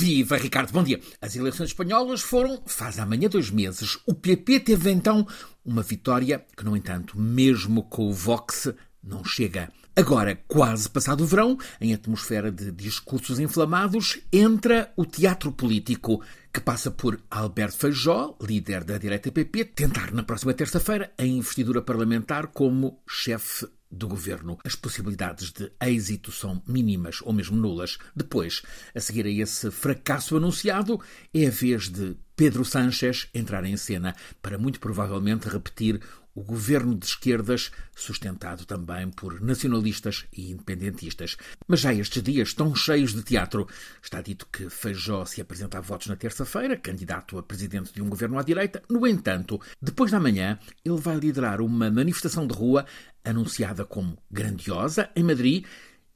Viva, Ricardo, bom dia. As eleições espanholas foram, faz amanhã dois meses. O PP teve então uma vitória que, no entanto, mesmo com o Vox, não chega. Agora, quase passado o verão, em atmosfera de discursos inflamados, entra o teatro político, que passa por Alberto Feijó, líder da direita PP, tentar na próxima terça-feira a investidura parlamentar como chefe do governo. As possibilidades de êxito são mínimas ou mesmo nulas. Depois, a seguir a esse fracasso anunciado, é a vez de Pedro Sánchez entrar em cena para muito provavelmente repetir o governo de esquerdas, sustentado também por nacionalistas e independentistas. Mas já estes dias estão cheios de teatro. Está dito que Feijó se apresenta a votos na terça-feira, candidato a presidente de um governo à direita. No entanto, depois da manhã, ele vai liderar uma manifestação de rua anunciada como grandiosa em Madrid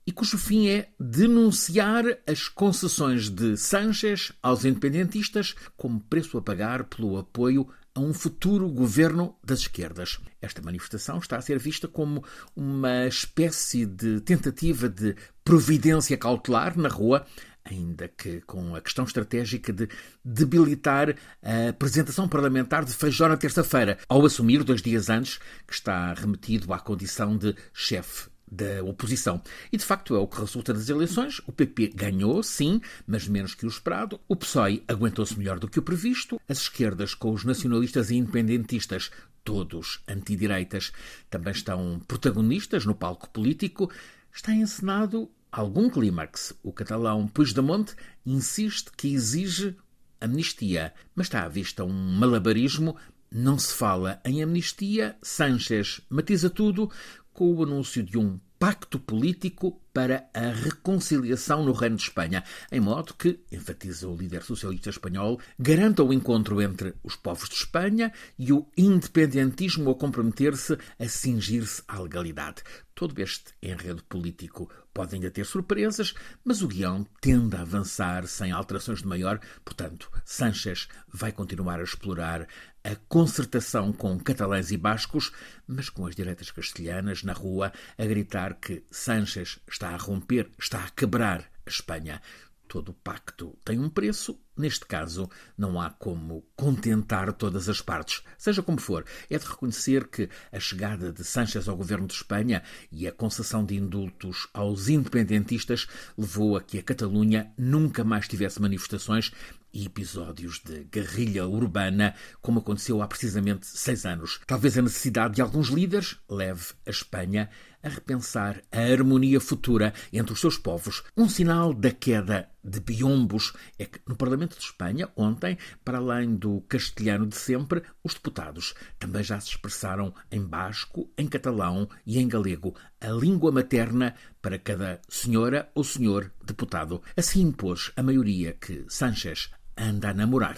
e cujo fim é denunciar as concessões de Sánchez aos independentistas como preço a pagar pelo apoio a um futuro governo das esquerdas. Esta manifestação está a ser vista como uma espécie de tentativa de providência cautelar na rua, ainda que com a questão estratégica de debilitar a apresentação parlamentar de Feijó na terça-feira, ao assumir, dois dias antes, que está remetido à condição de chefe da oposição. E de facto é o que resulta das eleições. O PP ganhou, sim, mas menos que o esperado. O PSOE aguentou-se melhor do que o previsto. As esquerdas, com os nacionalistas e independentistas, todos antidireitas, também estão protagonistas no palco político. Está encenado algum clímax. O catalão Puigdemont insiste que exige amnistia, mas está à vista um malabarismo não se fala em amnistia, Sánchez matiza tudo com o anúncio de um pacto político para a reconciliação no Reino de Espanha, em modo que, enfatiza o líder socialista espanhol, garanta o encontro entre os povos de Espanha e o independentismo a comprometer-se a cingir-se à legalidade. Todo este enredo político pode ainda ter surpresas, mas o guião tende a avançar sem alterações de maior, portanto, Sánchez vai continuar a explorar a concertação com catalães e bascos, mas com as direitas castelhanas na rua a gritar que Sánchez está a romper, está a quebrar a Espanha. Todo pacto tem um preço, neste caso não há como contentar todas as partes. Seja como for, é de reconhecer que a chegada de Sánchez ao governo de Espanha e a concessão de indultos aos independentistas levou a que a Catalunha nunca mais tivesse manifestações e episódios de guerrilha urbana, como aconteceu há precisamente seis anos. Talvez a necessidade de alguns líderes leve a Espanha a repensar a harmonia futura entre os seus povos. Um sinal da queda de biombos é que no Parlamento de Espanha, ontem, para além do castelhano de sempre, os deputados também já se expressaram em basco, em catalão e em galego, a língua materna para cada senhora ou senhor deputado. Assim impôs a maioria que Sánchez anda a namorar.